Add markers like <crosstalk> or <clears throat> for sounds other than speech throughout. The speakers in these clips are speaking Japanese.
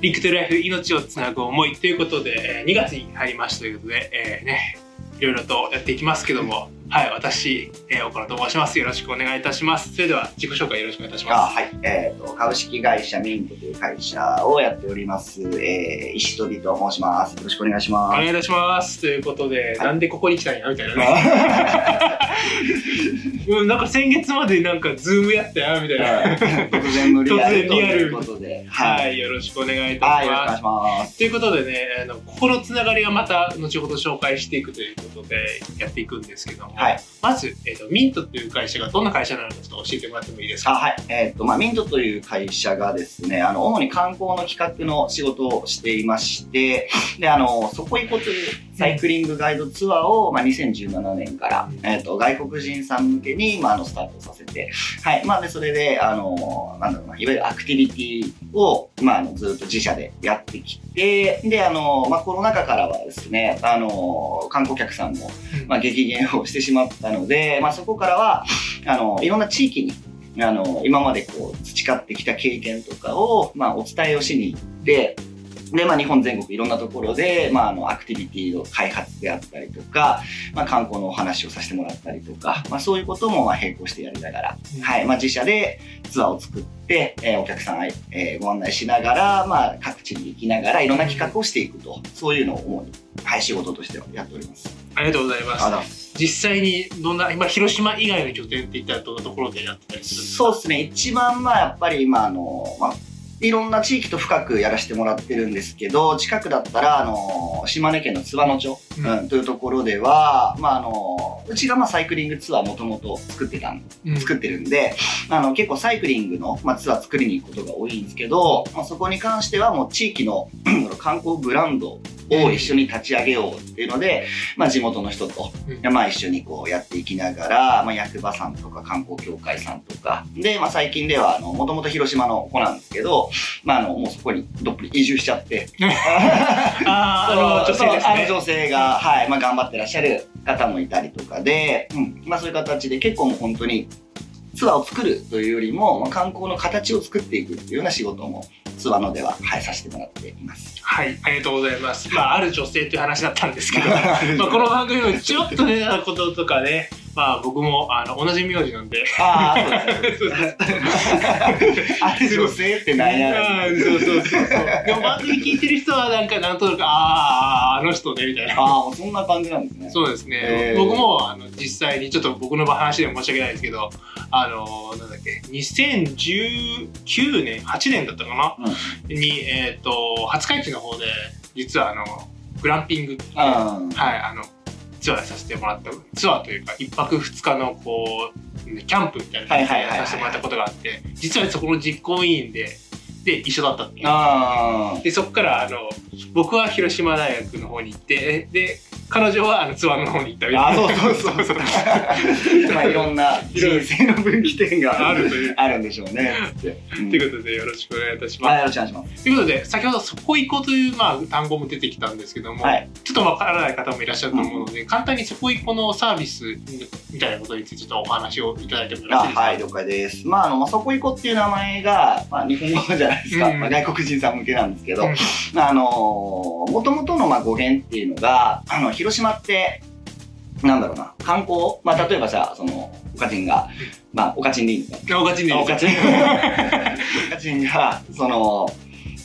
Link to Life 命をつなぐ思いということで、2月に入りましたということで、えーね、いろいろとやっていきますけども、はい、私、えー、岡野と申します。よろしくお願いいたします。それでは自己紹介よろしくお願いいたしまあはい。えっ、と、株式会社ミントという会社をやっております、えー、石飛と申します。よろしくお願いしす。おます。願いいたします。ということで、はいなんでここに来たんやみたいなね。<laughs> うん、なんか先月までなんかズームやったやみたいな。突然のリアルということで。はい、よろしくお願いいたはい。します。します。ということでね、あのここのつながりはまた後ほど紹介していくということでやっていくんですけども、はい。まず、えーと、ミントという会社がどんな会社なのかちょっと教えてもらってもいいですあ、かはい。えっ、と、まあ、ミントという会社がですね、あの、主に観光の企画の仕事をしていまして、で、あの、そこ行こうというサイクリングガイドツアーを、まあ、2017年から、うんえっ、と、外国人さん向けに、まあ、あの、スタートさせて、はい。まあ、で、それで、あの、なんだろうな、いわゆるアクティビティを、まあ、あの、ずっと自社でやってきて、で、あの、まあ、コロナ禍からはですね、あの、観光客さんも、まあ、激減をしてしまったので、まあ、そこからは、あの、いろんな地域に、あの、今までこう、培ってきた経験とかを、まあ、お伝えをしに行って、で、まあ、日本全国いろんなところで、まあ、あの、アクティビティの開発であったりとか、まあ、観光のお話をさせてもらったりとか、まあ、そういうことも、まあ、並行してやりながら、うんはい、まあ、自社でツアーを作って、えーお客さんへ、えーご案内しながら、まあ、各地に行きながら、いろんな企画をしていくと、そういうのを主に、はい、仕事としてはやっております。ありがとうございます。実際にどんな、今、広島以外の拠点って言ったらどんなところでやってたりするんですか？そうですね。一番まあやっぱり今あの、まあ、いろんな地域と深くやらせてもらってるんですけど、近くだったら、あの、島根県の津和野町、うん。うん。というところでは、まああの、うちがまあサイクリングツアーもともと作ってたんうん。作ってるんで、あの、結構サイクリングの、まあ、ツアー作りに行くことが多いんですけど、まあ、そこに関してはもう地域の <clears throat> 観光ブランドを一緒に立ち上げようっていうので、まあ、地元の人と、うん。まあ、一緒にこうやっていきながら、まあ、役場さんとか観光協会さんとか、で、まあ、最近では、あの、もともと広島の子なんですけど、まあ、あの、もうそこにどっぷり移住しちゃって、<laughs> <laughs> あの、女性ではい、まあ、頑張ってらっしゃる方もいたりとかで、うん、まあ、そういう形で結構もう本当にツアーを作るというよりも、まあ、観光の形を作っていくっていうような仕事もツアーのでは、はい、させてもらっています。はい、ありがとうございます。まあ、ある女性という話だったんですけど、<laughs> まあ、この番組もちょっとね、こととかね、まあ、僕も、あの、同じ名字なんで、あ <laughs> あ、そうですね。あれ女性って何やあーそうそうそう。でも番組聞いてる人はなんかなんとなく、ああ、あの人ね、みたいな。ああ、そんな感じなんですね。そうですね。僕も、あの、実際に、ちょっと僕の話でも申し訳ないですけど、あの、なんだっけ、2019年、8年だったかな？うん。に、えっ、と、廿日市の方で、実はあの、グランピング、あはい、あの、ツアーさせてもらった、ツアーというか、一泊二日の、こう、キャンプみたいな感じでさせてもらったことがあって、実はそこの実行委員で、で、一緒だったっていう。あで、そこから、あの、僕は広島大学の方に行って、で、彼女はあのツアーの方に行ったみたいな。あそうそうそうそう <laughs> まあいろんな人生の分岐点があるという。あるんでしょうね。ということで、よろしくお願いいたします。はい、よろしくお願いします。ということで、先ほどそこ行こうという、まあ、単語も出てきたんですけども、はい。ちょっとわからない方もいらっしゃると思うので、簡単にそこ行こうのサービスみたいなことについてちょっとお話をいただいてもよろしいですか、あはい、了解です。まあ、あの、まあ、そこ行こうっていう名前が、まあ、日本語じゃないですか。うんまあ、外国人さん向けなんですけど、うんまあ、あの、もともとの、まあ、語源っていうのが、あの、広島って、なんだろうな、観光？まあ、例えばさ、その、おかちんが、まあ、おかちんでいいのかおかちんでいいです。よちん。<laughs> おかちんが、その、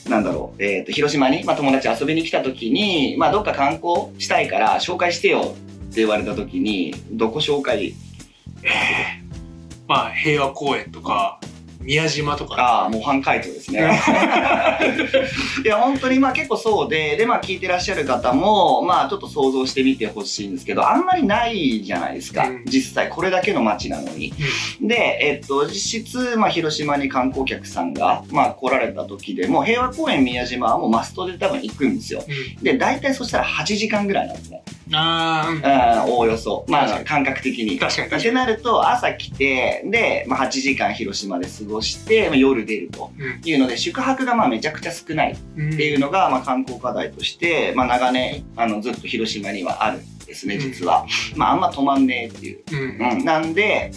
なんだろう、えっ、と、広島に、まあ、友達遊びに来た時に、まあ、どっか観光したいから紹介してよって言われた時に、どこ紹介？まあ、平和公園とか、宮島とか、ああ、模範解答ですね。<laughs> いや、本当にまあ結構そうで、で、まあ聞いてらっしゃる方も、まあちょっと想像してみてほしいんですけど、あんまりないじゃないですか。うん実際これだけの街なのに。で、えっと、実質、まあ広島に観光客さんが、まあ来られた時でも、平和公園宮島はもうマストで多分行くんですよ。うんで、大体そしたら8時間ぐらいなんですね。あーうんうん、おおよそ。まあ感覚的に。って確かに確かに。なると、朝来て、で、まあ、8時間広島で過ごして、まあ、夜出るというので、宿泊がまあめちゃくちゃ少ないっうんていうのが、まあ、観光課題として、まあ、長年、あの、ずっと広島にはあるんですね、実は。まあ、あんま止まんねえっていう。うんうん。なんで、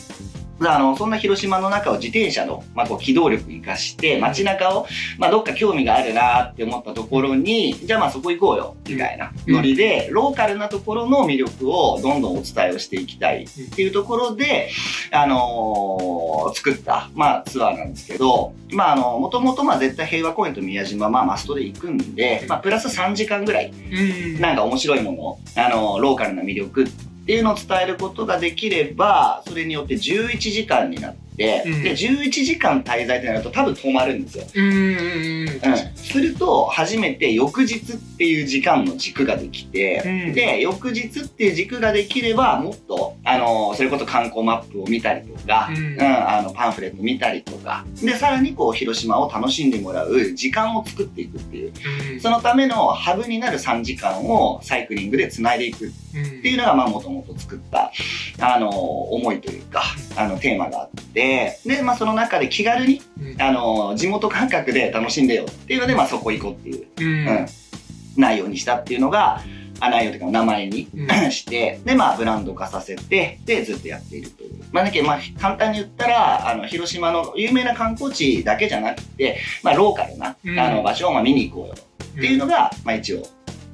あの、そんな広島の中を自転車の、まあ、こう、機動力活かして、街中を、まあ、どっか興味があるなって思ったところに、じゃあまあそこ行こうよ、みたいなノリで、ローカルなところの魅力をどんどんお伝えをしていきたいっていうところで、あのー作った、まあ、ツアーなんですけど、まあ、あの、もともと、まあ、絶対平和公園と宮島、まあ、マストで行くんで、まあ、プラス3時間ぐらい、うん。なんか面白いものを、あの、ローカルな魅力ってていうのを伝えることができれば、それによって11時間になって、うん。で、11時間滞在ってなると多分止まるんですよ。うんうんうんうん、すると、初めて翌日っていう時間の軸ができて、うん。で、翌日っていう軸ができれば、もっと、あの、それこそ観光マップを見たりとか、うん。うん、あの、パンフレット見たりとか、で、さらにこう、広島を楽しんでもらう時間を作っていくっていう、うん。そのためのハブになる3時間をサイクリングで繋いでいく。っうんていうのが、まあ、もともと作った、あの、思いというか、あの、テーマがあって、で、まあ、その中で気軽に、うん。あの、地元感覚で楽しんでよ。っていうので、まあ、そこ行こうっていう、うん。うん、内容にしたっていうのが、あ内容というか名前にうん。<clears throat> して、で、まあ、ブランド化させて、で、ずっとやっているという。まあ、だけどまあ、簡単に言ったら、あの、広島の有名な観光地だけじゃなくて、まあ、ローカルな、うん。あの、場所をまあ見に行こうよ。っていうのが、まあ、一応、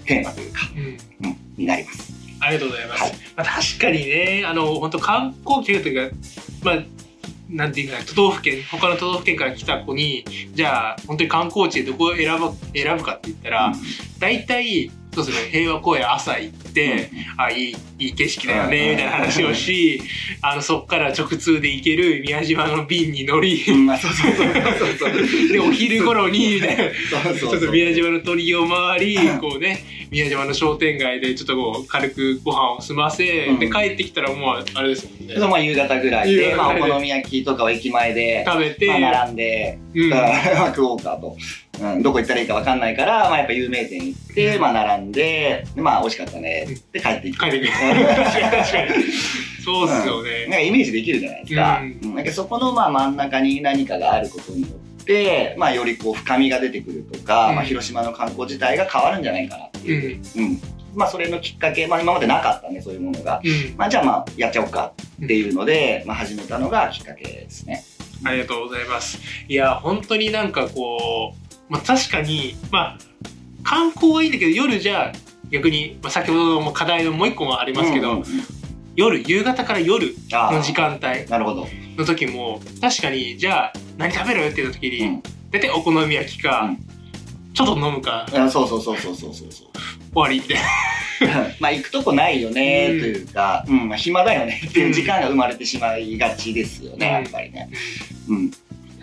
テーマというか、うん。うん、になります。ありがとうございます。はい。まあ、確かにね、あの、本当観光客というか、まあ、なんていうかな、都道府県、他の都道府県から来た子に、じゃあ、本当に観光地でどこを選ぶ、選ぶかって言ったら、大体、そうですね、平和公園朝行って、あ、いい、いい景色だよね、みたいな話をし、あの、そっから直通で行ける宮島の便に乗り。で、お昼頃に、<laughs> みたいな。ちょっと宮島の鳥居を回り、こうね、宮島の商店街でちょっとこう、軽くご飯を済ませ、うんで、帰ってきたらもう、あれですもんね。まあ夕方ぐらいで、まあ、お好み焼きとかを駅前で、食べて、まあ、並んで、うん。<laughs> まあ食おうかと。うん、どこ行ったらいいか分かんないから、まあ、やっぱ有名店行って、まあ、並んで、でまあ、美味しかったね。で、帰っていく。帰ってくる。うん確かに確かに。そうっすよね。なんかイメージできるじゃないですか。うんうんなんかそこのまあ真ん中に何かがあることによって、まあ、よりこう深みが出てくるとか、うんまあ、広島の観光自体が変わるんじゃないかなってういう。ん。うんまあ、それのきっかけ、まあ、今までなかったね、そういうものが。うん。まあ、じゃあまあ、やっちゃおうかっていうので、まあ、始めたのがきっかけですね。ありがとうございます。いや、本当になんかこう、まあ確かに、まあ、観光はいいんだけど、夜じゃあ、逆に、まあ、先ほども課題のもう一個もありますけど、うんうんうん夜、夕方から夜あの時間帯あ、なるほど。の時も、確かに、じゃあ、何食べる？って言った時に、うん大体お好み焼きか、うんちょっと飲むか、あそうそうそうそうそうそうそう。終わりみたいな。<laughs> まあ行くとこないよねうんというか、うん、まあ暇だよねっていう時間が生まれてしまいがちですよね、うんやっぱりね。うん、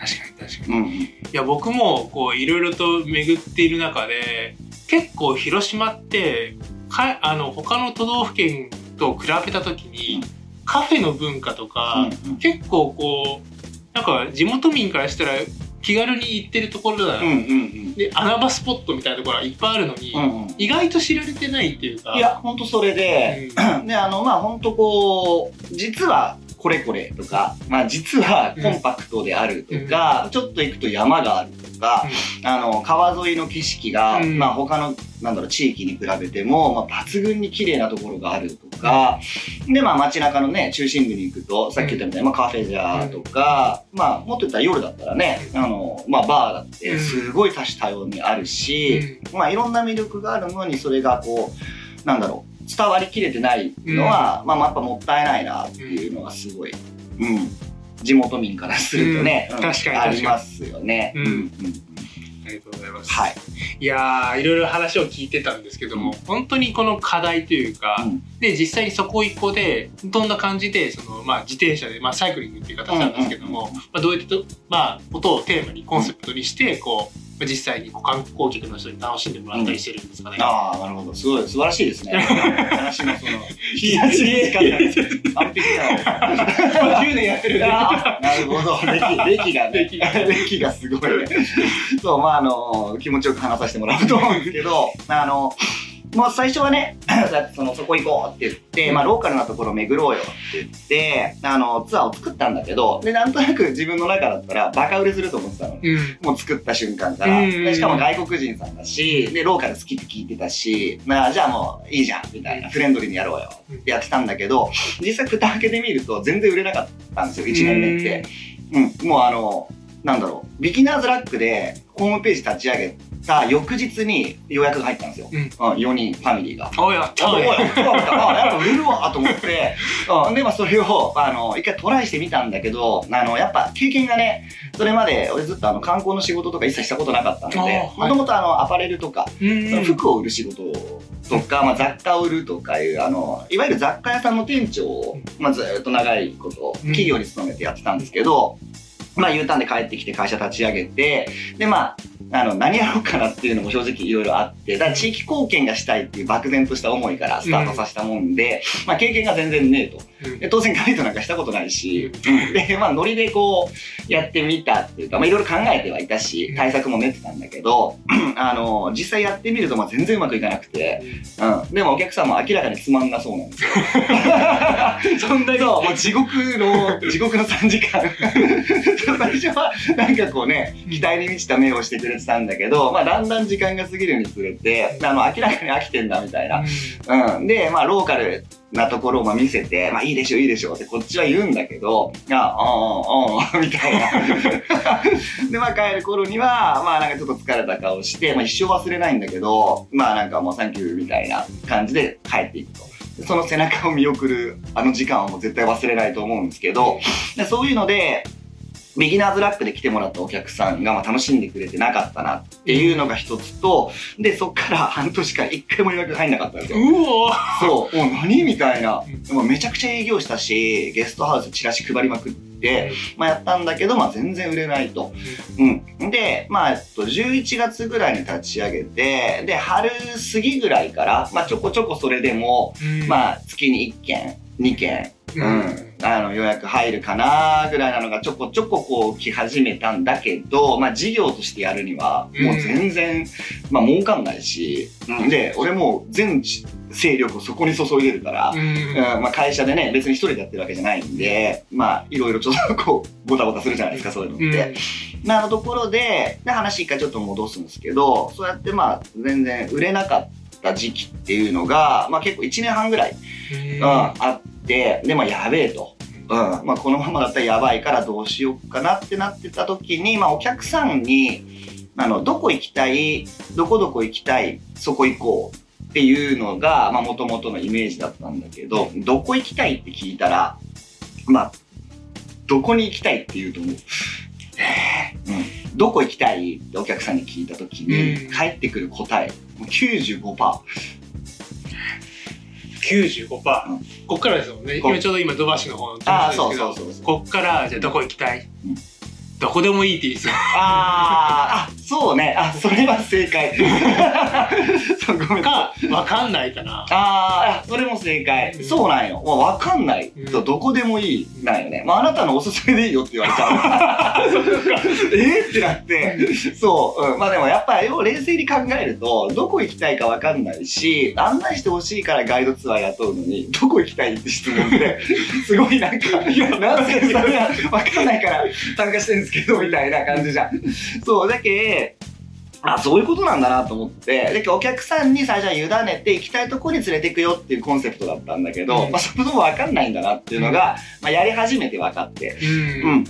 確かに確かに。うん、いや、僕も、こう、いろいろと巡っている中で、結構広島って、か、あの、他の都道府県と比べた時に、うんカフェの文化とか、うん結構こう、なんか地元民からしたら気軽に行ってるところだな、うん、うん、うん。で、穴場スポットみたいなところがいっぱいあるのに、うんうん意外と知られてないっていうか。いや、ほんとそれで、うん <clears throat> で、あの、まあ、ほんとこう、実はこれこれとか、まあ、実はコンパクトであるとか、ちょっと行くと山があるとか、あの、川沿いの景色が、うん。まあ、他の、なんだろう、地域に比べても、まあ、抜群に綺麗なところがあるとか、で、まあ、街中のね、中心部に行くと、さっき言ったみたいに、まあ、カフェじゃとか、まあ、もっと言ったら夜だったらね、あの、まあ、バーだって、すごい多種多様にあるし、まあ、いろんな魅力があるのに、それがこう、なんだろう、伝わりきれてないのは、まあ、まあやっぱもったいないなっていうのがすごい、うん、地元民からするとね、うん。うん確かに。ありますよね。うん。がとうございます。はい。いやー、いろいろ話を聞いてたんですけども、本当にこの課題というか、うん。で、実際にそこ一個で、どんな感じで、その、まあ、自転車で、まあ、サイクリングっていう形なんですけども、うんうんまあ、どういったと、まあ、ことをテーマに、コンセプトにして、こう、まあ実際にこう観光客の人に楽しんでもらったりしてるんですかね。ああ、なるほど。すごい、素晴らしいですね。<laughs> 話のその、が完璧だわ。10年やってるなるほど。歴、歴がね。歴がすごいね。そう、まあ、あの、気持ちよく話させてもらうと思うんですけど、あの、もう最初はね、<clears throat> そのそこ行こうって言って、まあローカルなところ巡ろうよって言って、あの、ツアーを作ったんだけど、で、なんとなく自分の中だったらバカ売れすると思ってたの。うん。もう作った瞬間から。しかも外国人さんだし、で、ローカル好きって聞いてたし、まあ、じゃあもういいじゃん、みたいな、フレンドリーにやろうよってやってたんだけど、実際蓋開けてみると全然売れなかったんですよ、1年目って。うん、もうあの、なんだろう、ビギナーズラックでホームページ立ち上げた翌日に予約が入ったんですよ。うん。うん、4人、ファミリーが。おやったあ、ねおい、あ、やっぱ売れるわと思って、<laughs> うん、で、まあそれを、あの、一回トライしてみたんだけど、あの、やっぱ経験がね、それまで俺ずっとあの観光の仕事とか一切したことなかったので、もともとあの、アパレルとか、服を売る仕事とか、まあ、雑貨を売るとかいう、あの、いわゆる雑貨屋さんの店長を、まあ、ずーっと長いこと、うん。企業に勤めてやってたんですけど、まあ、U ターンで帰ってきて会社立ち上げて、で、まあ、あの、何やろうかなっていうのも正直いろいろあって、だから地域貢献がしたいっていう漠然とした思いからスタートさせたもんで、まあ、経験が全然ねえと。うんで当然ガイドなんかしたことないし、で、まあ、ノリでこう、やってみたっていうか、まあ、いろいろ考えてはいたし、対策も練ってたんだけど、<clears throat> あの、実際やってみると、まあ、全然うまくいかなくて、うん。でもお客さんも明らかにつまんなそうなんですよ。<laughs> そんなに？そう、もう地獄の、地獄の3時間。<laughs> 最初は、なんかこうね、期待に満ちた目をしてくれてたんだけど、まあ、だんだん時間が過ぎるにつれて、あの、明らかに飽きてんだみたいな。うん。で、まあ、ローカルなところをまあ見せて、まあ、いいでしょ、いいでしょってこっちは言うんだけど、あ、ああ、ああ、みたいな。<laughs> で、まあ、帰る頃には、まあ、なんかちょっと疲れた顔して、まあ、一生忘れないんだけど、まあ、なんかもうサンキューみたいな感じで帰っていくと。でその背中を見送るあの時間はもう絶対忘れないと思うんですけど、でそういうので、ビギナーズラックで来てもらったお客さんがまあ楽しんでくれてなかったなっていうのが一つと、で、そっから半年間一回も予約入んなかったんですよ。うおそう、もう何みたいなう。もうめちゃくちゃ営業したし、ゲストハウスチラシ配りまくって、まあやったんだけど、まあ全然売れないと。うん。で、まあ、えっと、11月ぐらいに立ち上げて、で、春過ぎぐらいから、まあちょこちょこそれでも、あまあ月に1件、2件、ううん。ん、あの予約入るかなぐらいなのがちょこちょここう来始めたんだけど、まあ事業としてやるにはもう全然、まあ儲かんないし、うん。で、俺もう全勢力をそこに注いでるから、うんうん。まあ会社でね、別に一人でやってるわけじゃないんで、まあいろいろちょっとこう、ボタボタするじゃないですか、そういうのって。なのところで、で話一回ちょっと戻すんですけど、そうやってまあ全然売れなかった時期っていうのが、まあ結構1年半ぐらいうん、あって、で、まあ、やべえと。うん。まあ、このままだったらやばいからどうしようかなってなってた時に、まあ、お客さんに、あの、どこ行きたい、どこどこ行きたい、そこ行こうっていうのが、まあ、元々のイメージだったんだけど、どこ行きたいって聞いたら、まあ、どこに行きたいって言うと思う。うん。どこ行きたいってお客さんに聞いた時に、うん返ってくる答え、もう95%。95%、ん。こっからですもんね。こ今ちょうど今土橋の方のああ、そうですけど。そうそうそう。こっからじゃあどこ行きたい、うん。どこでもいいって言いそう。あー。あ、そうね。あ、それは正解。<laughs> そうごめん。あかわかんないかなあー、それも正解。うんそうなんよ。もうわかんないとうんどこでもいいなんよね。まあ、あなたのおすすめでいいよって言われちゃう。<laughs> <laughs> えーってなって。そう。うん。まあでもやっぱり冷静に考えると、どこ行きたいかわかんないし、案内してほしいからガイドツアー雇うのに、どこ行きたいって質問って、<laughs> すごいなんか、いや、なんでそれはわかんないから参加してるんですけど、みたいな感じじゃん。そう、だけあ、そういうことなんだなと思って、で、お客さんに最初は委ねて行きたいとこに連れて行くよっていうコンセプトだったんだけど、うんまあ、そもそもわかんないんだなっていうのが、まあ、やり始めて分かって。ううんん。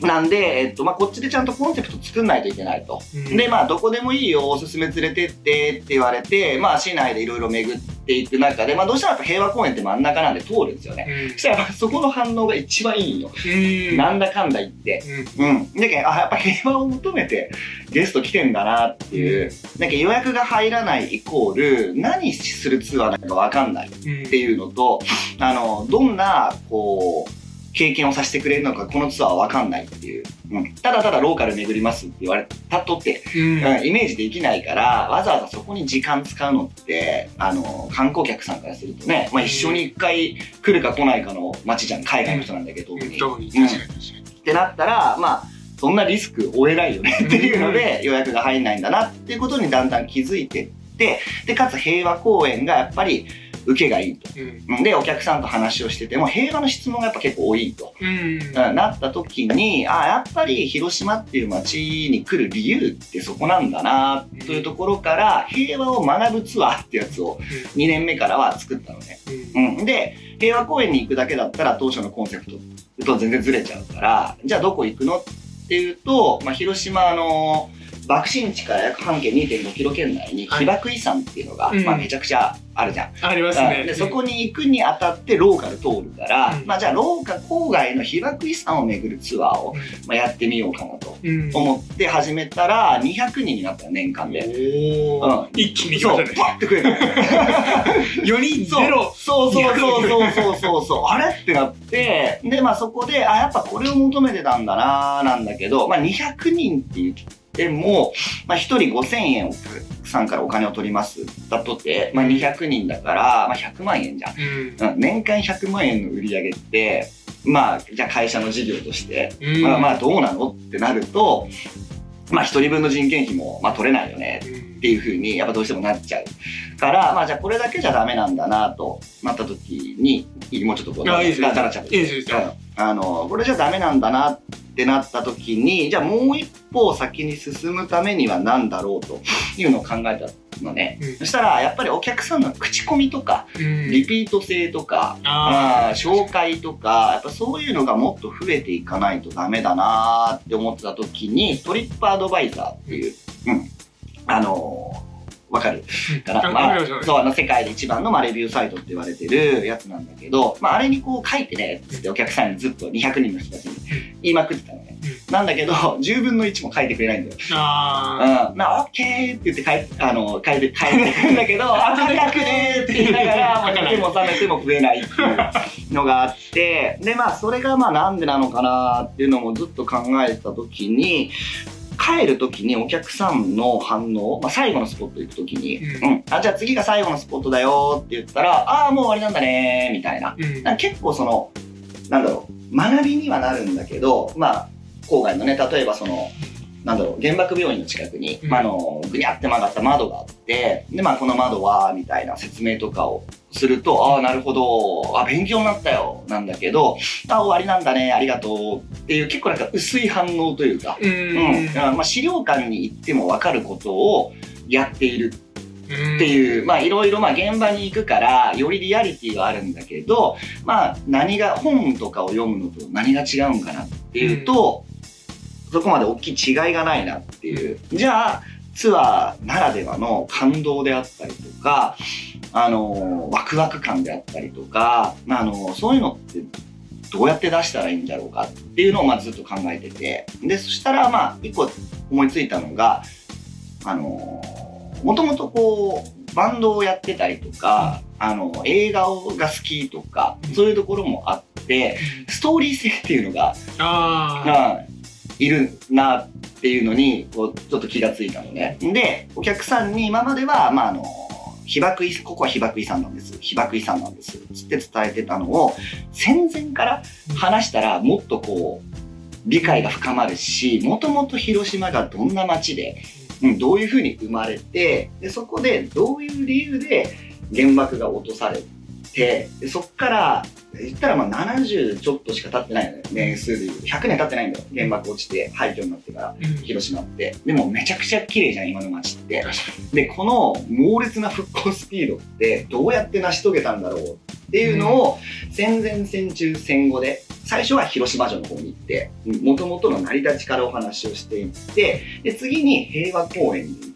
なんで、えっと、まあ、こっちでちゃんとコンセプト作んないといけないと。うんで、まあ、どこでもいいよ、おすすめ連れてってって言われて、まあ、市内でいろいろ巡っていく中で、まあ、どうしてもやっぱ平和公園って真ん中なんで通るんですよね。そしたら、まあそこの反応が一番いいんよ。うんなんだかんだ言って。うん。だけど、あ、やっぱ平和を求めてゲスト来てんだなっていう。なんか予約が入らないイコール、何するツアーなのかわかんないっうんていうのと、あの、どんな、こう、経験をさせてくれるのか、このツアーはわかんないっていう。うん。ただただローカル巡りますって言われたとって、うんうん、イメージできないから、わざわざそこに時間使うのって、あの、観光客さんからするとね、まあ一生に一回来るか来ないかの街じゃん、海外の人なんだけど、特に。特に確かに確かってなったら、まあ、そんなリスク負えないよねっていうので予約が入んないんだなっていうことにだんだん気づいてっって、で、かつ平和公園がやっぱり受けがいいと。うん。で、お客さんと話をしてても、平和の質問がやっぱ結構多いと。うん。うんなった時に、あやっぱり広島っていう街に来る理由ってそこなんだな、というところから、平和を学ぶツアーってやつを2年目からは作ったのね。うん。うん。で、平和公園に行くだけだったら当初のコンセプトと全然ずれちゃうから、じゃあどこ行くの？っていうと、まあ、広島の爆心地から約半径2.5キロ圏内にはい被爆遺産っていうのが、うんまあ、めちゃくちゃあるじゃん。ありますね。うんでそこに行くにあたってローカル通るから、うんまあじゃあローカル郊外の被爆遺産を巡るツアーを、うん、まあ、やってみようかなとうん。思って始めたら200人になったの年間で。うん一気に来そう。パッて増えた。4人そうゼロ。そうそうそうそうそうそうそう。<laughs> あれ？ってなって、で、まあそこで、あ、やっぱこれを求めてたんだなーなんだけど、まあ200人って言っても、まあ1人5000円お客さんからお金を取ります。だとて、まあ200人だから、まあ100万円じゃん。うん。うん年間100万円の売り上げって、まあ、じゃあ会社の事業として、うん。まあまあどうなのってなると、まあ一人分の人件費もまあ取れないよねうんっていうふうにやっぱどうしてもなっちゃうから、まあじゃあこれだけじゃダメなんだなとなった時に、もうちょっとこう、あの、これじゃダメなんだなってなった時に、じゃあもう一歩先に進むためには何だろうというのを考えたのね。うんそしたらやっぱりお客さんの口コミとか、うん。リピート性とか、あ紹介とか、やっぱそういうのがもっと増えていかないとダメだなーって思ってた時に、トリップアドバイザーっていう、うん、あのーわかるかな、あまあそう、あの、世界で一番の、まあ、レビューサイトって言われてるやつなんだけど、まあ、あれにこう書いてね、つってお客さんにずっと200人の人たちに言いまくってたのね。なんだけど、10分の1も書いてくれないんだよ。あうん。まあ、オッケーって言って帰って、あの、帰って、帰ってくるんだけど、<laughs> あ、書かくねーって言いながら、<laughs> もう寝ても覚めても増えないっていうのがあって、で、まあ、それがまあ、なんでなのかなっていうのもずっと考えてた時に、帰る時にお客さんの反応、まあ、最後のスポット行く時に、ううん、あ、じゃあ次が最後のスポットだよって言ったら、ああ、もう終わりなんだねーみたいな。ーうん。結構その、なんだろう、学びにはなるんだけど、まあ、郊外のね、例えばその、なんだろう、原爆病院の近くに、うん。まあ、あの、ぐにゃって曲がった窓があって、で、まあ、この窓は、みたいな説明とかをすると、ああ、なるほど、あ勉強になったよ、なんだけど、あ終わりなんだね、ありがとう。っていう、結構なんか薄い反応というか、ううん、ん。まあ、資料館に行っても分かることをやっている。うんっていう、まあいろいろまあ現場に行くから、よりリアリティはあるんだけど、まあ何が、本とかを読むのと何が違うんかなっていうと、そこまで大きい違いがないなっていう。じゃあ、ツアーならではの感動であったりとか、あの、ワクワク感であったりとか、まああの、そういうのってどうやって出したらいいんだろうかっていうのをまあずっと考えてて。で、そしたらまあ一個思いついたのが、あの、もともとこう、バンドをやってたりとか、あの、映画が好きとか、そういうところもあって、ストーリー性っていうのが、あうんいるなっていうのに、こう、ちょっと気がついたのね。で、お客さんに今までは、まあ、あの、被爆遺、ここは被爆遺産なんです。被爆遺産なんです。つって伝えてたのを、戦前から話したら、もっとこう、理解が深まるし、もともと広島がどんな街で、うん、どういうふうに生まれて、で、そこでどういう理由で原爆が落とされて、でそっから、言ったらまあ70ちょっとしか経ってないのよ。年数で言うと。100年経ってないんだよ。原爆落ちて廃墟になってから。広島って。でもめちゃくちゃ綺麗じゃん、今の街って。で、この猛烈な復興スピードってどうやって成し遂げたんだろうっていうのを戦前戦中戦後で最初は広島城の方に行ってもともとの成り立ちからお話をしていってで次に平和公園に行って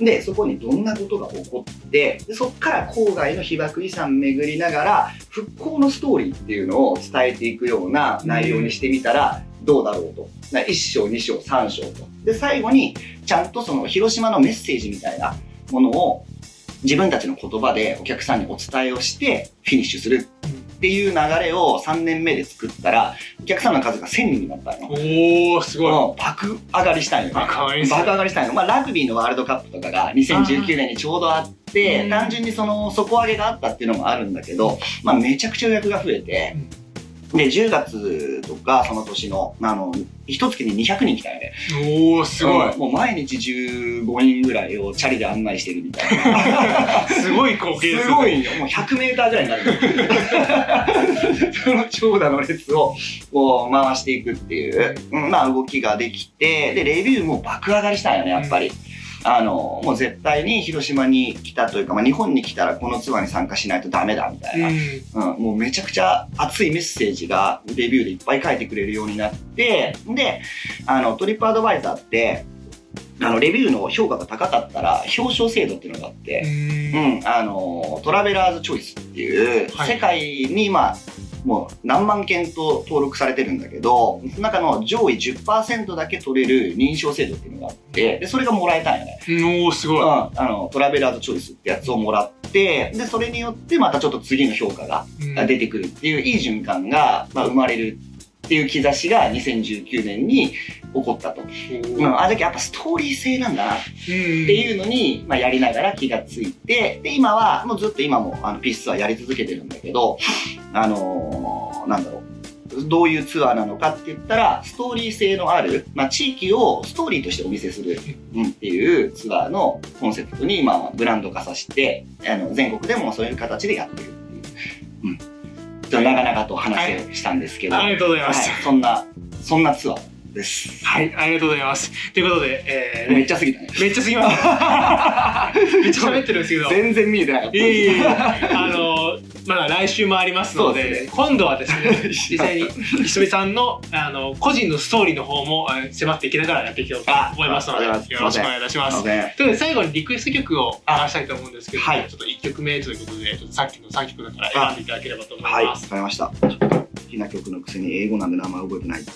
でそこにどんなことが起こってでそこから郊外の被爆遺産巡りながら復興のストーリーっていうのを伝えていくような内容にしてみたらどうだろうと。1章、2章、3章と。で、最後にちゃんとその広島のメッセージみたいなものを自分たちの言葉でお客さんにお伝えをしてフィニッシュするっていう流れを3年目で作ったらお客さんの数が1000人になったの。おー、すごい。うん爆上がりしたいのね。爆上がりしたい爆上がりしたいの。まあ、ラグビーのワールドカップとかが2019年にちょうどあってう、ん単純にその底上げがあったっていうのもあるんだけど、まあ、めちゃくちゃ予約が増えて、で、10月とか、その年の、あの、一月に200人来たよね。おー、すごい。うんもう毎日15人ぐらいをチャリで案内してるみたいな。<laughs> すごい光景ですすごいんよ。もう100メーターぐらいになる。<laughs> その長蛇の列をこう回していくっていう、うんまあ動きができて、で、レビューも爆上がりしたんよね、やっぱり。あの、もう絶対に広島に来たというか、まあ日本に来たらこのツアーに参加しないとダメだみたいな。うん。うん、もうめちゃくちゃ熱いメッセージがレビューでいっぱい書いてくれるようになって、で、あの、トリップアドバイザーって、あの、レビューの評価が高かったら表彰制度っていうのがあって、うんうん、あの、トラベラーズチョイスっていう、はい世界に今、もう何万件と登録されてるんだけど、その中の上位10%だけ取れる認証制度っていうのがあって、で、それがもらえたんよね。おー、すごい。うん、あの、トラベラーズチョイスってやつをもらって、で、それによってまたちょっと次の評価がうん出てくるっていういい循環が、まあ、生まれるっていう兆しが2019年に起こったと。うん、あ、だけどやっぱストーリー性なんだなっていうのに、まあ、やりながら気がついて、で、今は、もうずっと今も、あの、ピースツアーやり続けてるんだけど、あのーなんだろう。どういうツアーなのかって言ったら、ストーリー性のある、まあ、地域をストーリーとしてお見せする、うん、っていうツアーのコンセプトに、まあ、ブランド化させて、あの、全国でもそういう形でやってるっていう。うん。ちょっと長々と話をしたんですけど、ありがとうございはいます。そんな、そんなツアーです。はい、ありがとうございます。ということで、えーめっちゃ過ぎたね。めっちゃすぎます。<laughs> めっちゃ喋ってるんですけど。全然見えてなかった。いえいあの、まだ来週もありますので、です今度はですね、<laughs> 実際に、ひとみさんの、あの、個人のストーリーの方も、えー迫っていきながらやっていきたいと思いますので、よろしくお願いいたします。ということで、最後にリクエスト曲を流したいと思うんですけど、はいちょっと1曲目ということで、ちょっとさっきの3曲だから選んでいただければと思いはい、わます。かりました。きな曲のくせに英語なんで名前覚えてない。<laughs>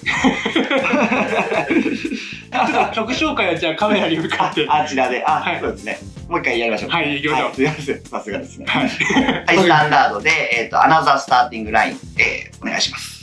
曲紹介はじゃあカメラに向かって。あちらで、あ、はいそうですね。もう一回やりましょう。はい行きましょうすいません。さすがですね。はい。はい、スタンダードで、えっ、と、アナザースターティングライン、えーお願いします。